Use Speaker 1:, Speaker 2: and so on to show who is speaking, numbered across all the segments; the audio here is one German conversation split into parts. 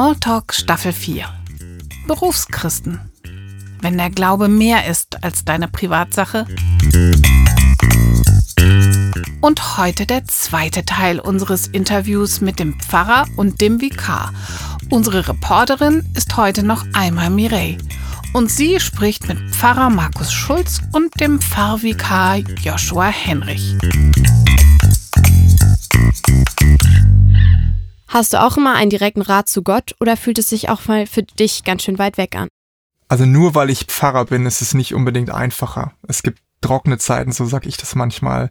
Speaker 1: Smalltalk Staffel 4. Berufschristen. Wenn der Glaube mehr ist als deine Privatsache. Und heute der zweite Teil unseres Interviews mit dem Pfarrer und dem Vikar. Unsere Reporterin ist heute noch einmal Mireille. Und sie spricht mit Pfarrer Markus Schulz und dem Pfarrvikar Joshua Henrich.
Speaker 2: Hast du auch immer einen direkten Rat zu Gott oder fühlt es sich auch mal für dich ganz schön weit weg an?
Speaker 3: Also nur weil ich Pfarrer bin, ist es nicht unbedingt einfacher. Es gibt trockene Zeiten, so sag ich das manchmal.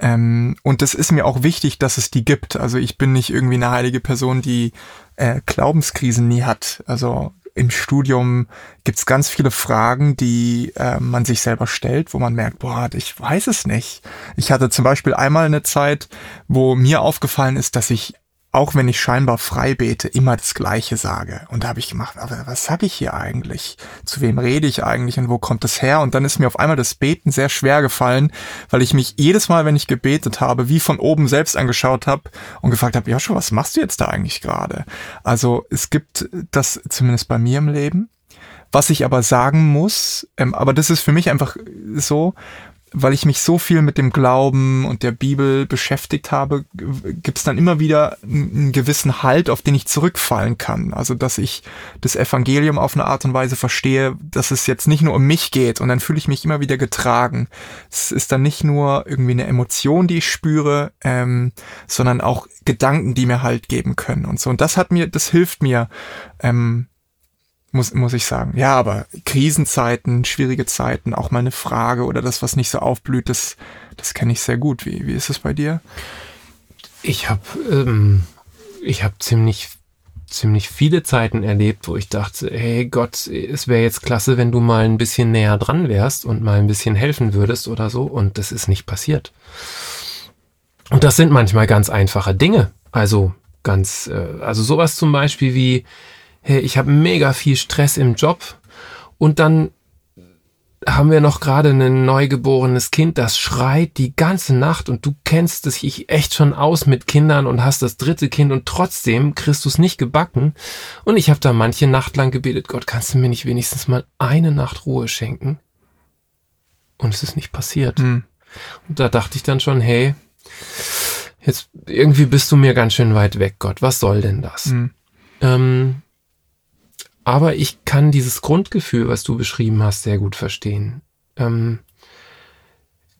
Speaker 3: Ähm, und es ist mir auch wichtig, dass es die gibt. Also ich bin nicht irgendwie eine heilige Person, die äh, Glaubenskrisen nie hat. Also im Studium gibt's ganz viele Fragen, die äh, man sich selber stellt, wo man merkt, boah, ich weiß es nicht. Ich hatte zum Beispiel einmal eine Zeit, wo mir aufgefallen ist, dass ich auch wenn ich scheinbar frei bete, immer das Gleiche sage. Und da habe ich gemacht, aber was sage ich hier eigentlich? Zu wem rede ich eigentlich und wo kommt es her? Und dann ist mir auf einmal das Beten sehr schwer gefallen, weil ich mich jedes Mal, wenn ich gebetet habe, wie von oben selbst angeschaut habe und gefragt habe, Joshua, was machst du jetzt da eigentlich gerade? Also es gibt das zumindest bei mir im Leben. Was ich aber sagen muss, ähm, aber das ist für mich einfach so, weil ich mich so viel mit dem Glauben und der Bibel beschäftigt habe, gibt es dann immer wieder einen gewissen Halt, auf den ich zurückfallen kann. Also, dass ich das Evangelium auf eine Art und Weise verstehe, dass es jetzt nicht nur um mich geht und dann fühle ich mich immer wieder getragen. Es ist dann nicht nur irgendwie eine Emotion, die ich spüre, ähm, sondern auch Gedanken, die mir Halt geben können und so. Und das hat mir, das hilft mir, ähm, muss, muss ich sagen. Ja, aber Krisenzeiten, schwierige Zeiten, auch mal eine Frage oder das, was nicht so aufblüht, das, das kenne ich sehr gut. Wie, wie ist es bei dir?
Speaker 4: Ich habe ähm, ich hab ziemlich ziemlich viele Zeiten erlebt, wo ich dachte, hey Gott, es wäre jetzt klasse, wenn du mal ein bisschen näher dran wärst und mal ein bisschen helfen würdest oder so. Und das ist nicht passiert. Und das sind manchmal ganz einfache Dinge. Also ganz, äh, also sowas zum Beispiel wie, hey, ich habe mega viel Stress im Job und dann haben wir noch gerade ein neugeborenes Kind, das schreit die ganze Nacht und du kennst es ich echt schon aus mit Kindern und hast das dritte Kind und trotzdem kriegst du es nicht gebacken. Und ich habe da manche Nacht lang gebetet, Gott, kannst du mir nicht wenigstens mal eine Nacht Ruhe schenken? Und es ist nicht passiert. Mhm. Und da dachte ich dann schon, hey, jetzt irgendwie bist du mir ganz schön weit weg, Gott, was soll denn das? Mhm. Ähm, aber ich kann dieses Grundgefühl, was du beschrieben hast, sehr gut verstehen. Ähm,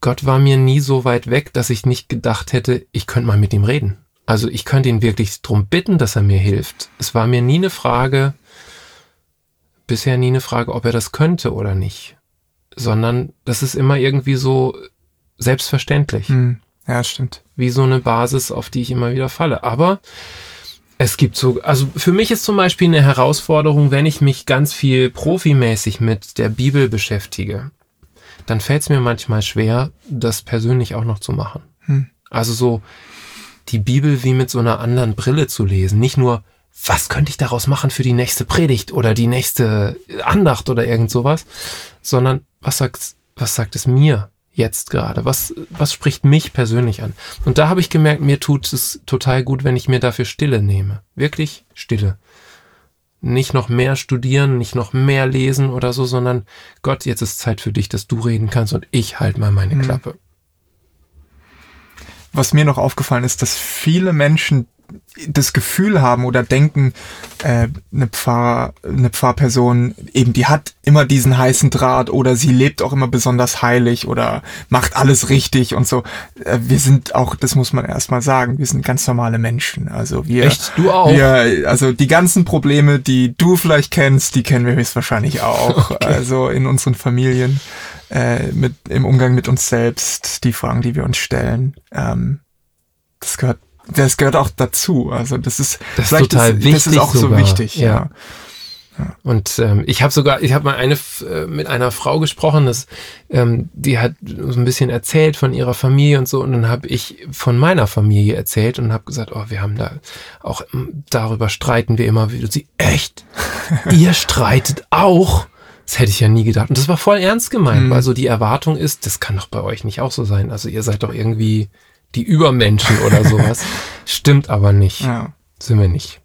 Speaker 4: Gott war mir nie so weit weg, dass ich nicht gedacht hätte, ich könnte mal mit ihm reden. Also ich könnte ihn wirklich drum bitten, dass er mir hilft. Es war mir nie eine Frage, bisher nie eine Frage, ob er das könnte oder nicht, sondern das ist immer irgendwie so selbstverständlich.
Speaker 3: Hm. Ja, stimmt.
Speaker 4: Wie so eine Basis, auf die ich immer wieder falle. Aber es gibt so, also für mich ist zum Beispiel eine Herausforderung, wenn ich mich ganz viel profimäßig mit der Bibel beschäftige, dann fällt es mir manchmal schwer, das persönlich auch noch zu machen. Hm. Also so die Bibel wie mit so einer anderen Brille zu lesen. Nicht nur, was könnte ich daraus machen für die nächste Predigt oder die nächste Andacht oder irgend sowas, sondern was sagt, was sagt es mir? Jetzt gerade? Was, was spricht mich persönlich an? Und da habe ich gemerkt, mir tut es total gut, wenn ich mir dafür Stille nehme. Wirklich Stille. Nicht noch mehr studieren, nicht noch mehr lesen oder so, sondern Gott, jetzt ist Zeit für dich, dass du reden kannst und ich halt mal meine mhm. Klappe.
Speaker 3: Was mir noch aufgefallen ist, dass viele Menschen das Gefühl haben oder denken, äh, eine, Pfarr, eine Pfarrperson eben, die hat immer diesen heißen Draht oder sie lebt auch immer besonders heilig oder macht alles richtig und so. Äh, wir sind auch, das muss man erstmal sagen, wir sind ganz normale Menschen. Also wir,
Speaker 4: Echt? Du auch?
Speaker 3: Wir, also die ganzen Probleme, die du vielleicht kennst, die kennen wir höchstwahrscheinlich auch. Okay. Also in unseren Familien, äh, mit, im Umgang mit uns selbst, die Fragen, die wir uns stellen. Ähm, das gehört das gehört auch dazu. Also das ist,
Speaker 4: das ist total das, wichtig. Das ist
Speaker 3: auch
Speaker 4: sogar.
Speaker 3: so wichtig, ja. ja.
Speaker 4: Und ähm, ich habe sogar, ich habe mal eine äh, mit einer Frau gesprochen, das, ähm, die hat so ein bisschen erzählt von ihrer Familie und so, und dann habe ich von meiner Familie erzählt und habe gesagt, oh, wir haben da auch darüber streiten wir immer wieder. Sie echt, ihr streitet auch. Das hätte ich ja nie gedacht. Und das war voll ernst gemeint, mhm. weil so die Erwartung ist, das kann doch bei euch nicht auch so sein. Also ihr seid doch irgendwie die Übermenschen oder sowas. Stimmt aber nicht. Ja. Sind wir nicht.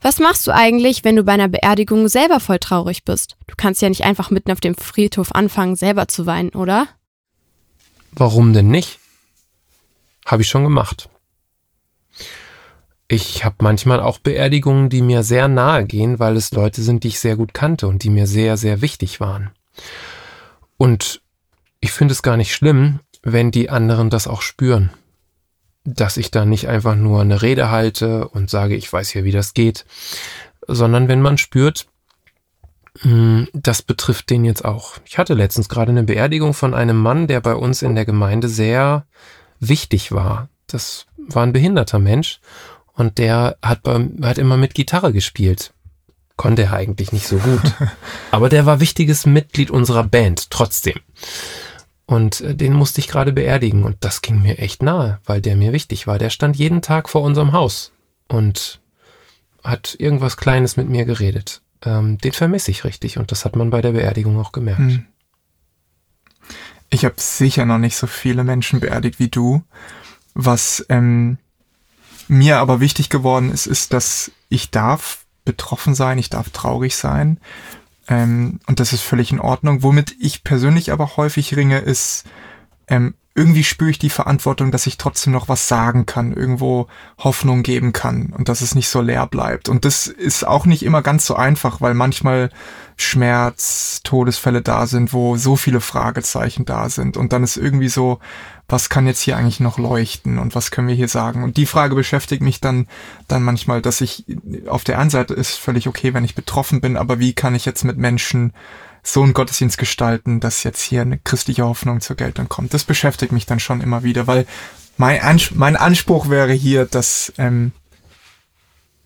Speaker 2: Was machst du eigentlich, wenn du bei einer Beerdigung selber voll traurig bist? Du kannst ja nicht einfach mitten auf dem Friedhof anfangen, selber zu weinen, oder?
Speaker 4: Warum denn nicht? Habe ich schon gemacht. Ich habe manchmal auch Beerdigungen, die mir sehr nahe gehen, weil es Leute sind, die ich sehr gut kannte und die mir sehr, sehr wichtig waren. Und ich finde es gar nicht schlimm, wenn die anderen das auch spüren. Dass ich da nicht einfach nur eine Rede halte und sage, ich weiß ja, wie das geht, sondern wenn man spürt, hm, das betrifft den jetzt auch. Ich hatte letztens gerade eine Beerdigung von einem Mann, der bei uns in der Gemeinde sehr wichtig war. Das war ein behinderter Mensch und der hat, beim, hat immer mit Gitarre gespielt. Konnte er eigentlich nicht so gut. Aber der war wichtiges Mitglied unserer Band trotzdem. Und äh, den musste ich gerade beerdigen und das ging mir echt nahe, weil der mir wichtig war. Der stand jeden Tag vor unserem Haus und hat irgendwas Kleines mit mir geredet. Ähm, den vermisse ich richtig und das hat man bei der Beerdigung auch gemerkt. Hm.
Speaker 3: Ich habe sicher noch nicht so viele Menschen beerdigt wie du. Was ähm, mir aber wichtig geworden ist, ist, dass ich darf betroffen sein, ich darf traurig sein. Ähm, und das ist völlig in Ordnung. Womit ich persönlich aber häufig ringe, ist, ähm, irgendwie spüre ich die Verantwortung, dass ich trotzdem noch was sagen kann, irgendwo Hoffnung geben kann und dass es nicht so leer bleibt. Und das ist auch nicht immer ganz so einfach, weil manchmal Schmerz, Todesfälle da sind, wo so viele Fragezeichen da sind. Und dann ist irgendwie so, was kann jetzt hier eigentlich noch leuchten und was können wir hier sagen? Und die Frage beschäftigt mich dann, dann manchmal, dass ich auf der einen Seite ist völlig okay, wenn ich betroffen bin, aber wie kann ich jetzt mit Menschen so einen Gottesdienst gestalten, dass jetzt hier eine christliche Hoffnung zur Geltung kommt. Das beschäftigt mich dann schon immer wieder, weil mein, Ans mein Anspruch wäre hier, dass, ähm,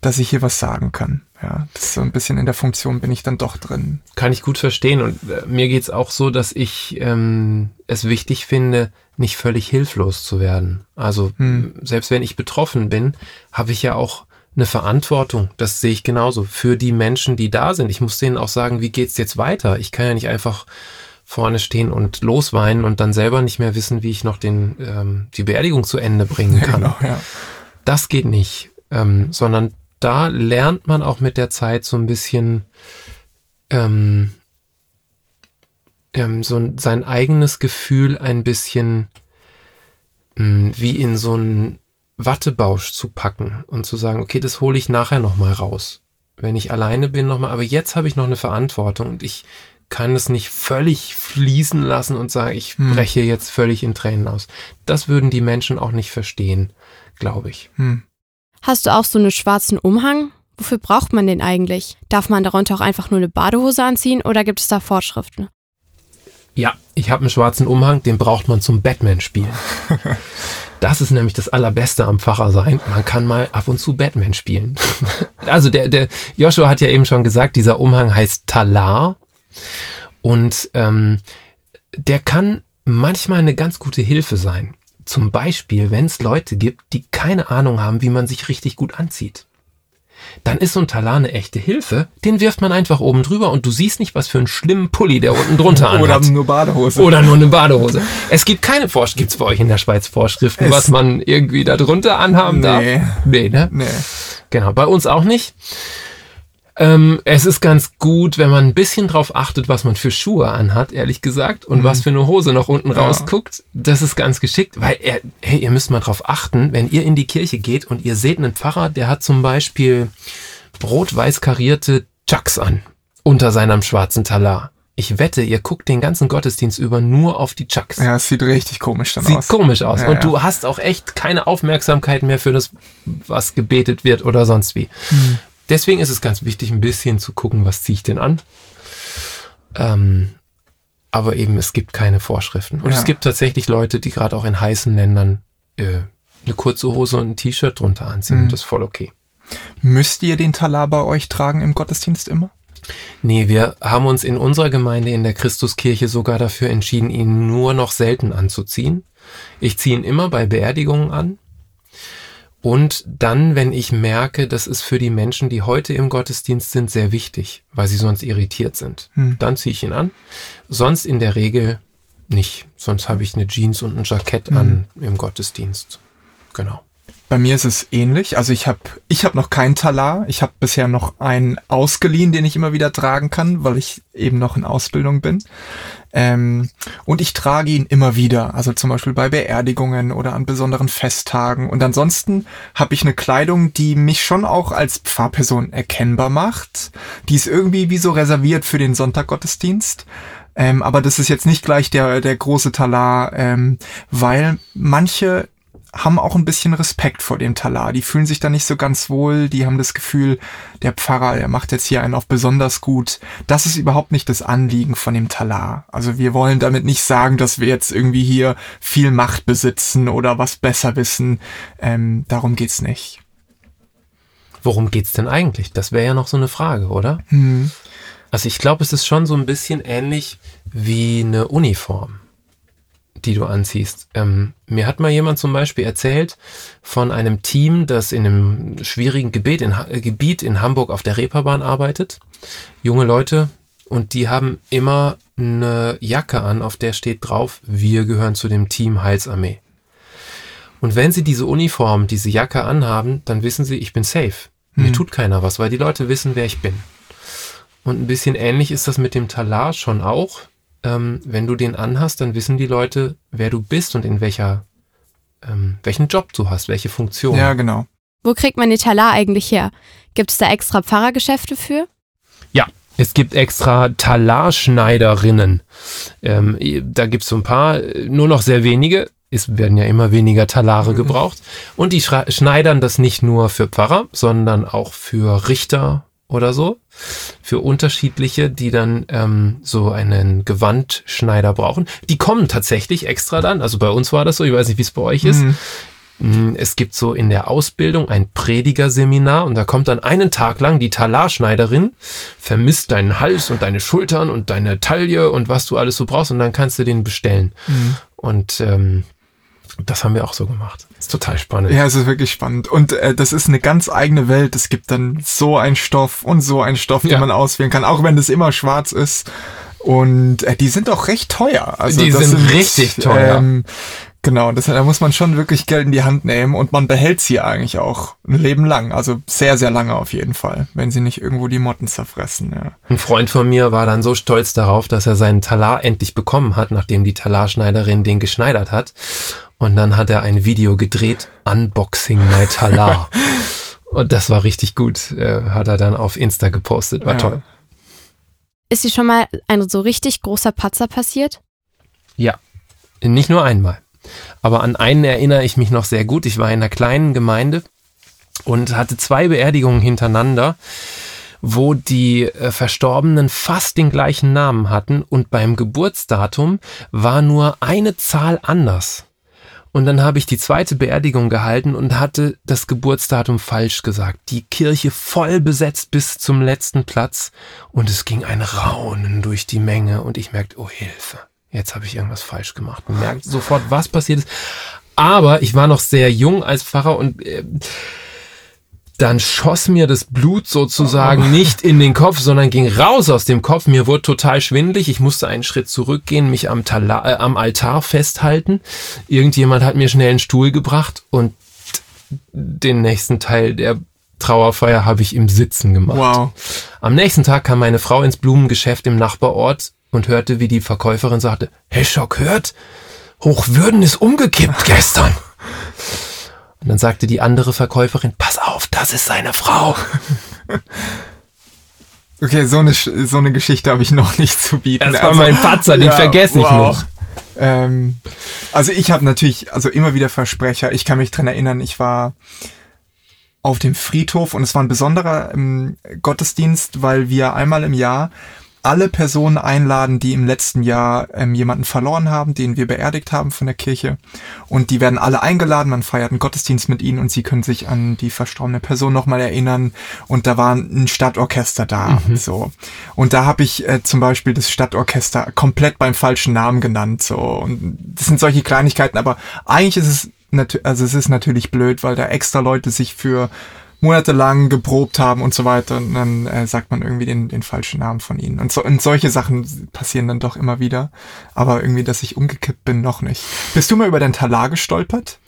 Speaker 3: dass ich hier was sagen kann. Ja, das ist so ein bisschen in der Funktion bin ich dann doch drin.
Speaker 4: Kann ich gut verstehen und äh, mir geht's auch so, dass ich ähm, es wichtig finde, nicht völlig hilflos zu werden. Also hm. selbst wenn ich betroffen bin, habe ich ja auch eine Verantwortung. Das sehe ich genauso für die Menschen, die da sind. Ich muss denen auch sagen, wie geht's jetzt weiter? Ich kann ja nicht einfach vorne stehen und losweinen und dann selber nicht mehr wissen, wie ich noch den ähm, die Beerdigung zu Ende bringen kann. Genau, ja. Das geht nicht, ähm, sondern da lernt man auch mit der Zeit so ein bisschen ähm, ähm, so sein eigenes Gefühl ein bisschen mh, hm, wie in so ein Wattebausch zu packen und zu sagen, okay, das hole ich nachher nochmal raus. Wenn ich alleine bin nochmal, aber jetzt habe ich noch eine Verantwortung und ich kann es nicht völlig fließen lassen und sagen, ich hm. breche jetzt völlig in Tränen aus. Das würden die Menschen auch nicht verstehen, glaube ich. Hm.
Speaker 2: Hast du auch so einen schwarzen Umhang? Wofür braucht man den eigentlich? Darf man darunter auch einfach nur eine Badehose anziehen oder gibt es da Vorschriften?
Speaker 4: Ja, ich habe einen schwarzen Umhang, den braucht man zum Batman-Spielen. Das ist nämlich das Allerbeste am Pfarrer sein. Man kann mal ab und zu Batman spielen. also der, der Joshua hat ja eben schon gesagt, dieser Umhang heißt Talar. Und ähm, der kann manchmal eine ganz gute Hilfe sein. Zum Beispiel, wenn es Leute gibt, die keine Ahnung haben, wie man sich richtig gut anzieht dann ist so ein Talar eine echte Hilfe. Den wirft man einfach oben drüber und du siehst nicht, was für einen schlimmen Pulli der unten drunter anhat.
Speaker 3: Oder nur Badehose.
Speaker 4: Oder nur eine Badehose. Es gibt keine Vorschriften. Gibt es bei euch in der Schweiz Vorschriften, es was man irgendwie da drunter anhaben nee. darf? Nee, ne? Nee. Genau, bei uns auch nicht. Ähm, es ist ganz gut, wenn man ein bisschen drauf achtet, was man für Schuhe anhat, ehrlich gesagt, und mhm. was für eine Hose noch unten ja. rausguckt. Das ist ganz geschickt, weil er, hey, ihr müsst mal drauf achten, wenn ihr in die Kirche geht und ihr seht einen Pfarrer, der hat zum Beispiel rot-weiß karierte Chucks an unter seinem schwarzen Talar. Ich wette, ihr guckt den ganzen Gottesdienst über nur auf die Chucks.
Speaker 3: Ja, es sieht richtig komisch dann
Speaker 4: sieht
Speaker 3: aus.
Speaker 4: Sieht komisch aus. Ja, und ja. du hast auch echt keine Aufmerksamkeit mehr für das, was gebetet wird oder sonst wie. Mhm. Deswegen ist es ganz wichtig, ein bisschen zu gucken, was ziehe ich denn an. Ähm, aber eben, es gibt keine Vorschriften. Und ja. es gibt tatsächlich Leute, die gerade auch in heißen Ländern äh, eine kurze Hose und ein T-Shirt drunter anziehen. Mhm. Das ist voll okay.
Speaker 3: Müsst ihr den Talar bei euch tragen im Gottesdienst immer?
Speaker 4: Nee, wir haben uns in unserer Gemeinde in der Christuskirche sogar dafür entschieden, ihn nur noch selten anzuziehen. Ich ziehe ihn immer bei Beerdigungen an. Und dann, wenn ich merke, das ist für die Menschen, die heute im Gottesdienst sind, sehr wichtig, weil sie sonst irritiert sind, hm. dann ziehe ich ihn an. Sonst in der Regel nicht. Sonst habe ich eine Jeans und ein Jackett hm. an im Gottesdienst. Genau.
Speaker 3: Bei mir ist es ähnlich. Also ich habe ich hab noch keinen Talar. Ich habe bisher noch einen ausgeliehen, den ich immer wieder tragen kann, weil ich eben noch in Ausbildung bin. Ähm, und ich trage ihn immer wieder, also zum Beispiel bei Beerdigungen oder an besonderen Festtagen. Und ansonsten habe ich eine Kleidung, die mich schon auch als Pfarrperson erkennbar macht. Die ist irgendwie wie so reserviert für den Sonntaggottesdienst. Ähm, aber das ist jetzt nicht gleich der, der große Talar, ähm, weil manche haben auch ein bisschen Respekt vor dem Talar. Die fühlen sich da nicht so ganz wohl. Die haben das Gefühl, der Pfarrer, der macht jetzt hier einen auf besonders gut. Das ist überhaupt nicht das Anliegen von dem Talar. Also wir wollen damit nicht sagen, dass wir jetzt irgendwie hier viel Macht besitzen oder was besser wissen. Ähm, darum geht's nicht.
Speaker 4: Worum geht's denn eigentlich? Das wäre ja noch so eine Frage, oder?
Speaker 3: Hm.
Speaker 4: Also ich glaube, es ist schon so ein bisschen ähnlich wie eine Uniform die du anziehst. Ähm, mir hat mal jemand zum Beispiel erzählt von einem Team, das in einem schwierigen Gebiet in, äh, Gebiet in Hamburg auf der Reeperbahn arbeitet. Junge Leute und die haben immer eine Jacke an, auf der steht drauf, wir gehören zu dem Team Heilsarmee. Und wenn sie diese Uniform, diese Jacke anhaben, dann wissen sie, ich bin safe. Mir
Speaker 3: Hm.
Speaker 4: tut keiner was, weil die Leute wissen, wer ich bin. Und ein bisschen ähnlich ist das mit dem Talar schon auch ähm, wenn du den anhast, dann wissen die Leute, wer du bist und in welcher, ähm, welchen Job du hast, welche Funktion.
Speaker 3: Ja, genau.
Speaker 2: Wo kriegt man den Talar eigentlich her? Gibt es da extra Pfarrergeschäfte für?
Speaker 4: Ja, es gibt extra Talarschneiderinnen. Ähm, da gibt's so ein paar, nur noch sehr wenige. Es werden ja immer weniger Talare gebraucht. Und die schneidern das nicht nur für Pfarrer, sondern auch für Richter oder so. Für unterschiedliche, die dann ähm, so einen Gewandschneider brauchen. Die kommen tatsächlich extra dann. Also bei uns war das so, ich weiß nicht, wie es bei euch ist.
Speaker 3: Mhm.
Speaker 4: Mm, Es gibt so in der Ausbildung ein Predigerseminar und da kommt dann einen Tag lang die Talarschneiderin, vermisst deinen Hals und deine Schultern und deine Taille und was du alles so brauchst und dann kannst du den bestellen.
Speaker 3: Mhm.
Speaker 4: Und ähm, das haben wir auch so gemacht. Ist total spannend.
Speaker 3: Ja, es ist wirklich spannend. Und äh, das ist eine ganz eigene Welt. Es gibt dann so einen Stoff und so einen Stoff, den
Speaker 4: Ja.
Speaker 3: man auswählen kann, auch wenn das immer schwarz ist. Und äh, die sind auch recht teuer. Also
Speaker 4: Die
Speaker 3: das
Speaker 4: sind richtig teuer.
Speaker 3: Ähm, genau, das, da muss man schon wirklich Geld in die Hand nehmen und man behält sie eigentlich auch ein Leben lang. Also sehr, sehr lange auf jeden Fall, wenn sie nicht irgendwo die Motten zerfressen. Ja.
Speaker 4: Ein Freund von mir war dann so stolz darauf, dass er seinen Talar endlich bekommen hat, nachdem die Talarschneiderin den geschneidert hat. Und dann hat er ein Video gedreht, Unboxing My Talar. Und das war richtig gut. Äh, hat er dann auf Insta gepostet. War
Speaker 3: Ja.
Speaker 4: toll.
Speaker 2: Ist dir schon mal ein so richtig großer Patzer passiert?
Speaker 4: Ja, nicht nur einmal. Aber an einen erinnere ich mich noch sehr gut. Ich war in einer kleinen Gemeinde und hatte zwei Beerdigungen hintereinander, wo die äh, Verstorbenen fast den gleichen Namen hatten und beim Geburtsdatum war nur eine Zahl anders. Und dann habe ich die zweite Beerdigung gehalten und hatte das Geburtsdatum falsch gesagt. Die Kirche voll besetzt bis zum letzten Platz und es ging ein Raunen durch die Menge und ich merkte, oh Hilfe, jetzt habe ich irgendwas falsch gemacht. Und merkte sofort, was passiert ist. Aber ich war noch sehr jung als Pfarrer und äh, dann schoss mir das Blut sozusagen nicht in den Kopf, sondern ging raus aus dem Kopf. Mir wurde total schwindlig. Ich musste einen Schritt zurückgehen, mich am, Tala äh, am Altar festhalten. Irgendjemand hat mir schnell einen Stuhl gebracht und den nächsten Teil der Trauerfeier habe ich im Sitzen gemacht.
Speaker 3: Wow.
Speaker 4: Am nächsten Tag kam meine Frau ins Blumengeschäft im Nachbarort und hörte, wie die Verkäuferin sagte, Herr Schock hört, Hochwürden ist umgekippt gestern. Und dann sagte die andere Verkäuferin, pass auf, das ist seine Frau.
Speaker 3: Okay, so eine, so eine Geschichte habe ich noch nicht zu bieten.
Speaker 4: Das war mein Patzer, den vergesse ich noch.
Speaker 3: Ähm, also ich habe natürlich, also immer wieder Versprecher. Ich kann mich dran erinnern, ich war auf dem Friedhof und es war ein besonderer ähm, Gottesdienst, weil wir einmal im Jahr alle Personen einladen, die im letzten Jahr ähm, jemanden verloren haben, den wir beerdigt haben von der Kirche. Und die werden alle eingeladen, man feiert einen Gottesdienst mit ihnen und sie können sich an die verstorbene Person nochmal erinnern. Und da war ein Stadtorchester da. So. Und da habe ich äh, zum Beispiel das Stadtorchester komplett beim falschen Namen genannt. So. Und das sind solche Kleinigkeiten, aber eigentlich ist es also es ist natürlich blöd, weil da extra Leute sich für monatelang geprobt haben und so weiter und dann äh, sagt man irgendwie den, den falschen Namen von ihnen. Und, so, und solche Sachen passieren dann doch immer wieder. Aber irgendwie, dass ich umgekippt bin, noch nicht. Bist du mal über dein Talar gestolpert?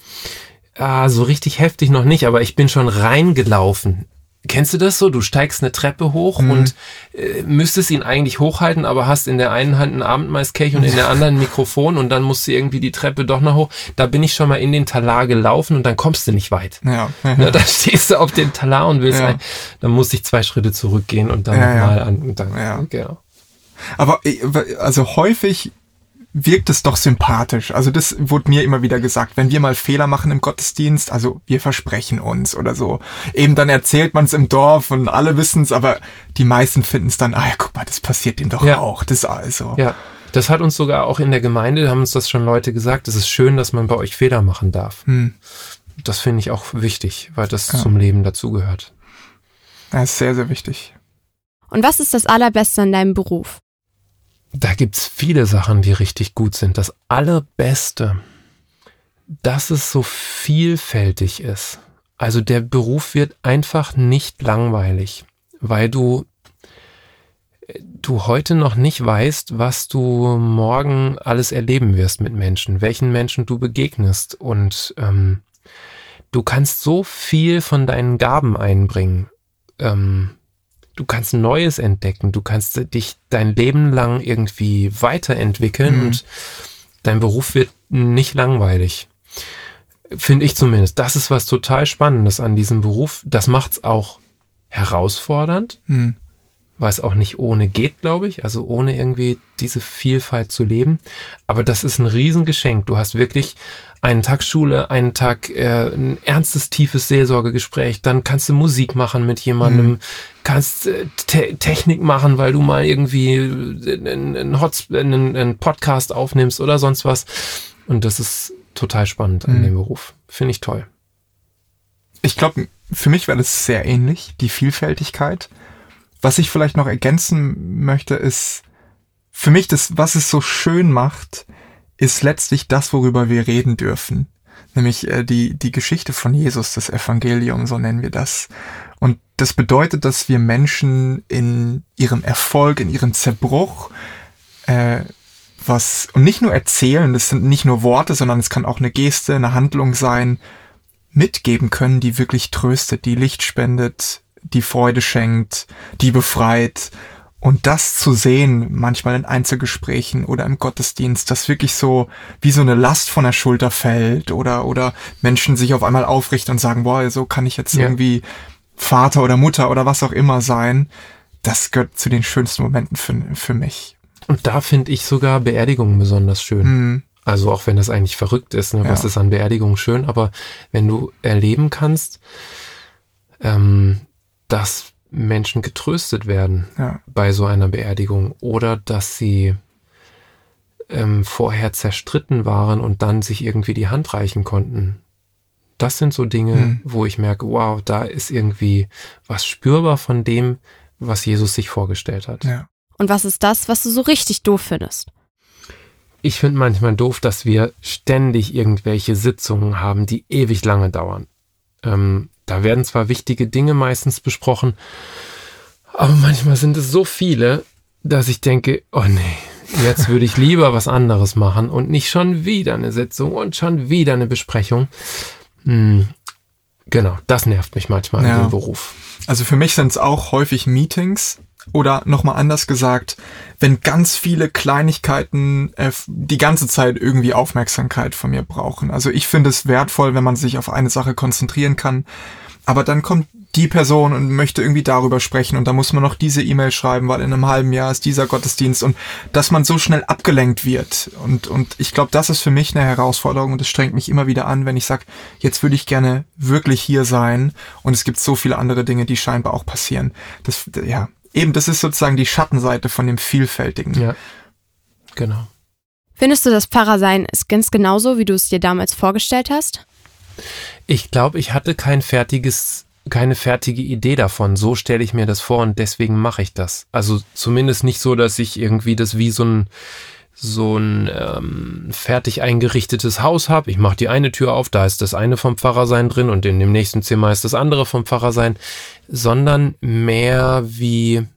Speaker 4: Ah, so richtig heftig noch nicht, aber ich bin schon reingelaufen Kennst du das so? Du steigst eine Treppe hoch mhm. und äh, müsstest ihn eigentlich hochhalten, aber hast in der einen Hand einen Abendmahlskelch und in der anderen ein Mikrofon und dann musst du irgendwie die Treppe doch noch hoch. Da bin ich schon mal in den Talar gelaufen und dann kommst du nicht weit. Ja. ja. Na, da stehst du auf dem Talar und willst ja. ein, dann musste ich zwei Schritte zurückgehen und dann ja, nochmal an. Und dann, ja. Genau.
Speaker 3: Aber äh, also häufig wirkt es doch sympathisch. Also das wurde mir immer wieder gesagt, wenn wir mal Fehler machen im Gottesdienst, also wir versprechen uns oder so. Eben dann erzählt man es im Dorf und alle wissen es, aber die meisten finden es dann, ah ja, guck mal, das passiert dem doch ja. auch. Das also.
Speaker 4: Ja. Das hat uns sogar auch in der Gemeinde, haben uns das schon Leute gesagt, es ist schön, dass man bei euch Fehler machen darf. Hm. Das finde ich auch wichtig, weil das ja. zum Leben dazugehört.
Speaker 3: Das ist sehr, sehr wichtig.
Speaker 2: Und was ist das Allerbeste an deinem Beruf?
Speaker 4: Da gibt's viele Sachen, die richtig gut sind. Das Allerbeste, dass es so vielfältig ist. Also der Beruf wird einfach nicht langweilig, weil du du heute noch nicht weißt, was du morgen alles erleben wirst mit Menschen, welchen Menschen du begegnest und ähm, du kannst so viel von deinen Gaben einbringen. Ähm, du kannst Neues entdecken, du kannst dich dein Leben lang irgendwie weiterentwickeln mhm. und dein Beruf wird nicht langweilig. Finde ich zumindest. Das ist was total Spannendes an diesem Beruf. Das macht's auch herausfordernd, mhm. Weil es auch nicht ohne geht, glaube ich. Also ohne irgendwie diese Vielfalt zu leben. Aber das ist ein Riesengeschenk. Du hast wirklich einen Tag Schule, einen Tag äh, ein ernstes, tiefes Seelsorgegespräch, dann kannst du Musik machen mit jemandem, mhm. kannst äh, Te Technik machen, weil du mal irgendwie einen, einen, Hot einen, einen Podcast aufnimmst oder sonst was. Und das ist total spannend an mhm. dem Beruf. Finde ich toll.
Speaker 3: Ich glaube, für mich wäre das sehr ähnlich, die Vielfältigkeit. Was ich vielleicht noch ergänzen möchte, ist für mich das, was es so schön macht, ist letztlich das, worüber wir reden dürfen. Nämlich äh, die, die Geschichte von Jesus, das Evangelium, so nennen wir das. Und das bedeutet, dass wir Menschen in ihrem Erfolg, in ihrem Zerbruch, äh, was, und nicht nur erzählen, das sind nicht nur Worte, sondern es kann auch eine Geste, eine Handlung sein, mitgeben können, die wirklich tröstet, die Licht spendet, die Freude schenkt, die befreit und das zu sehen, manchmal in Einzelgesprächen oder im Gottesdienst, dass wirklich so wie so eine Last von der Schulter fällt oder, oder Menschen sich auf einmal aufrichten und sagen, boah, so kann ich jetzt ja. irgendwie Vater oder Mutter oder was auch immer sein. Das gehört zu den schönsten Momenten für, für mich.
Speaker 4: Und da finde ich sogar Beerdigungen besonders schön. Mhm. Also auch wenn das eigentlich verrückt ist, ne? was ja. ist an Beerdigungen schön, aber wenn du erleben kannst, ähm, dass Menschen getröstet werden ja. bei so einer Beerdigung oder dass sie ähm, vorher zerstritten waren und dann sich irgendwie die Hand reichen konnten. Das sind so Dinge, mhm. wo ich merke, wow, da ist irgendwie was spürbar von dem, was Jesus sich vorgestellt hat. Ja.
Speaker 2: Und was ist das, was du so richtig doof findest?
Speaker 4: Ich finde manchmal doof, dass wir ständig irgendwelche Sitzungen haben, die ewig lange dauern. Ähm, da werden zwar wichtige Dinge meistens besprochen, aber manchmal sind es so viele, dass ich denke, oh nee, jetzt würde ich lieber was anderes machen und nicht schon wieder eine Sitzung und schon wieder eine Besprechung. Hm, genau, das nervt mich manchmal ja. im Beruf.
Speaker 3: Also für mich sind es auch häufig Meetings, oder nochmal anders gesagt, wenn ganz viele Kleinigkeiten äh, die ganze Zeit irgendwie Aufmerksamkeit von mir brauchen. Also ich finde es wertvoll, wenn man sich auf eine Sache konzentrieren kann. Aber dann kommt die Person und möchte irgendwie darüber sprechen und da muss man noch diese E-Mail schreiben, weil in einem halben Jahr ist dieser Gottesdienst und dass man so schnell abgelenkt wird. Und, und ich glaube, das ist für mich eine Herausforderung und es strengt mich immer wieder an, wenn ich sage, jetzt würde ich gerne wirklich hier sein und es gibt so viele andere Dinge, die scheinbar auch passieren. Das, ja, eben, das ist sozusagen die Schattenseite von dem Vielfältigen.
Speaker 4: Ja, genau.
Speaker 2: Findest du, das Pfarrersein ist ganz genauso, wie du es dir damals vorgestellt hast?
Speaker 4: Ich glaube, ich hatte kein fertiges, keine fertige Idee davon. So stelle ich mir das vor und deswegen mache ich das. Also zumindest nicht so, dass ich irgendwie das wie so ein so ein ähm, fertig eingerichtetes Haus habe. Ich mache die eine Tür auf, da ist das eine vom Pfarrersein drin und in dem nächsten Zimmer ist das andere vom Pfarrersein, sondern mehr wie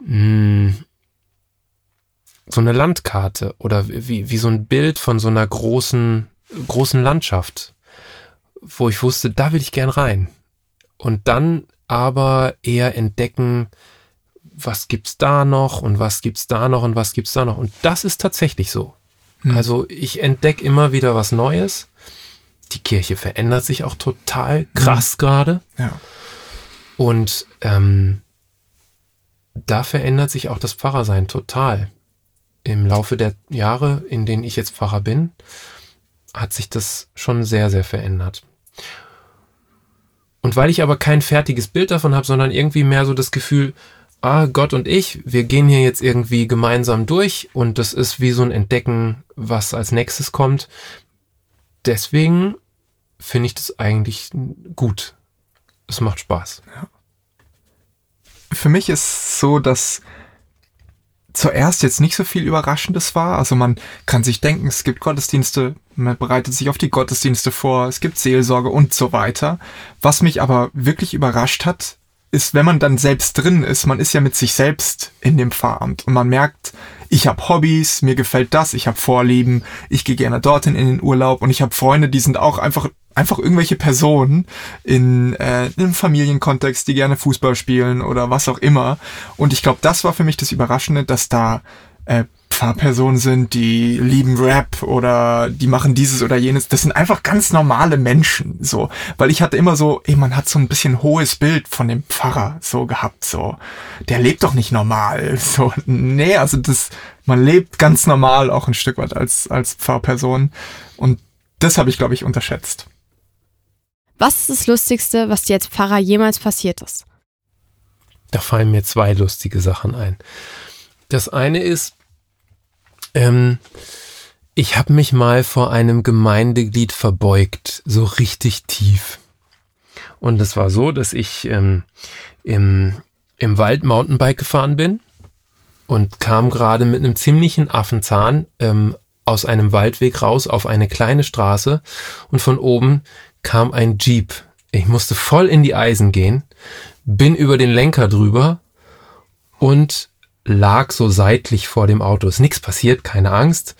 Speaker 4: mh, hm, so eine Landkarte oder wie, wie so ein Bild von so einer großen, großen Landschaft. wo ich wusste, da will ich gern rein. Und dann aber eher entdecken, was gibt's da noch und was gibt's da noch und was gibt's da noch. Und das ist tatsächlich so. Hm. Also ich entdecke immer wieder was Neues. Die Kirche verändert sich auch total krass hm. gerade.
Speaker 3: Ja.
Speaker 4: Und ähm, da verändert sich auch das Pfarrersein total. Im Laufe der Jahre, in denen ich jetzt Pfarrer bin, hat sich das schon sehr, sehr verändert. Und weil ich aber kein fertiges Bild davon habe, sondern irgendwie mehr so das Gefühl, ah, Gott und ich, wir gehen hier jetzt irgendwie gemeinsam durch und das ist wie so ein Entdecken, was als nächstes kommt. Deswegen finde ich das eigentlich gut. Es macht Spaß. Ja.
Speaker 3: Für mich ist so, dass zuerst jetzt nicht so viel Überraschendes war. Also man kann sich denken, es gibt Gottesdienste, man bereitet sich auf die Gottesdienste vor, es gibt Seelsorge und so weiter. Was mich aber wirklich überrascht hat, ist, wenn man dann selbst drin ist, man ist ja mit sich selbst in dem Pfarramt und man merkt, ich habe Hobbys, mir gefällt das, ich habe Vorlieben, ich gehe gerne dorthin in den Urlaub und ich habe Freunde, die sind auch einfach einfach irgendwelche Personen in, äh, in einem Familienkontext, die gerne Fußball spielen oder was auch immer. Und ich glaube, das war für mich das Überraschende, dass da äh, Pfarrpersonen sind, die lieben Rap oder die machen dieses oder jenes. Das sind einfach ganz normale Menschen, so. Weil ich hatte immer so, ey, man hat so ein bisschen hohes Bild von dem Pfarrer so gehabt, so. Der lebt doch nicht normal, so. Nee, also das, man lebt ganz normal auch ein Stück weit als, als Pfarrperson. Und das habe ich, glaube ich, unterschätzt.
Speaker 2: Was ist das Lustigste, was dir als Pfarrer jemals passiert ist?
Speaker 4: Da fallen mir zwei lustige Sachen ein. Das eine ist, ähm, ich habe mich mal vor einem Gemeindeglied verbeugt, so richtig tief. Und es war so, dass ich ähm, im, im Wald Mountainbike gefahren bin und kam gerade mit einem ziemlichen Affenzahn ähm, aus einem Waldweg raus auf eine kleine Straße und von oben kam ein Jeep. Ich musste voll in die Eisen gehen, bin über den Lenker drüber und lag so seitlich vor dem Auto. Ist nichts passiert, keine Angst.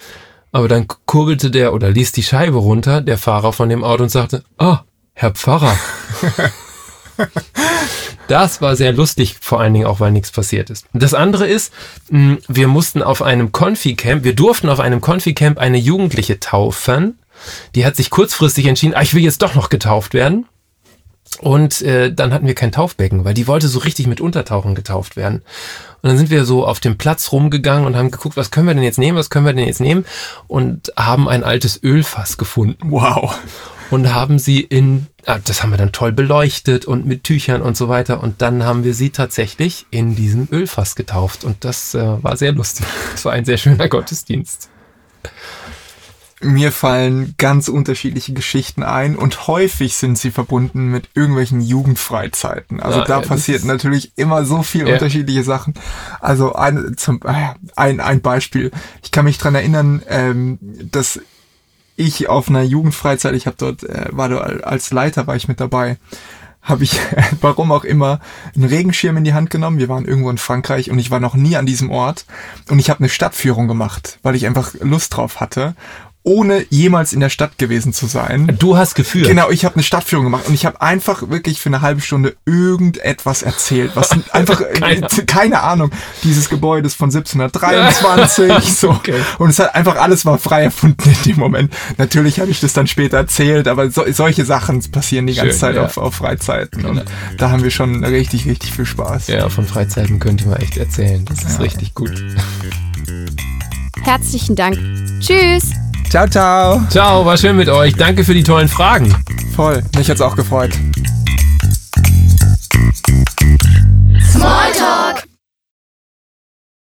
Speaker 4: Aber dann kurbelte der oder ließ die Scheibe runter, der Fahrer von dem Auto und sagte, ah, Herr Pfarrer. das war sehr lustig, vor allen Dingen auch, weil nichts passiert ist. Das andere ist, hm, wir mussten auf einem Konfi-Camp, wir durften auf einem Konfi-Camp eine Jugendliche taufen. Die hat sich kurzfristig entschieden, ah, ich will jetzt doch noch getauft werden. Und äh, dann hatten wir kein Taufbecken, weil die wollte so richtig mit Untertauchen getauft werden. Und dann sind wir so auf dem Platz rumgegangen und haben geguckt, was können wir denn jetzt nehmen, was können wir denn jetzt nehmen? Und haben ein altes Ölfass gefunden.
Speaker 3: Wow.
Speaker 4: Und haben sie in, ah, das haben wir dann toll beleuchtet und mit Tüchern und so weiter. Und dann haben wir sie tatsächlich in diesem Ölfass getauft. Und das äh, war sehr lustig. Das war ein sehr schöner Gottesdienst.
Speaker 3: Mir fallen ganz unterschiedliche Geschichten ein und häufig sind sie verbunden mit irgendwelchen Jugendfreizeiten. Also ja, da ja, passiert natürlich immer so viel ja. unterschiedliche Sachen. Also ein, zum, äh, ein, ein Beispiel. Ich kann mich dran erinnern, ähm, dass ich auf einer Jugendfreizeit, ich habe dort, äh, war dort als Leiter, war ich mit dabei, habe ich, warum auch immer, einen Regenschirm in die Hand genommen. Wir waren irgendwo in Frankreich und ich war noch nie an diesem Ort. Und ich habe eine Stadtführung gemacht, weil ich einfach Lust drauf hatte ohne jemals in der Stadt gewesen zu sein.
Speaker 4: Du hast geführt.
Speaker 3: Genau, ich habe eine Stadtführung gemacht und ich habe einfach wirklich für eine halbe Stunde irgendetwas erzählt, was einfach keine, keine Ahnung dieses Gebäudes von 1723 so okay. und es hat einfach alles war frei erfunden in dem Moment. Natürlich habe ich das dann später erzählt, aber so, solche Sachen passieren die ganze Schön, Zeit ja. auf, auf Freizeiten und genau. da haben wir schon richtig richtig viel Spaß.
Speaker 4: Ja, von Freizeiten könnte man echt erzählen. Das ist ja. richtig gut.
Speaker 2: Herzlichen Dank. Tschüss.
Speaker 3: Ciao, ciao.
Speaker 4: Ciao, war schön mit euch. Danke für die tollen Fragen.
Speaker 3: Voll, mich hat's auch gefreut.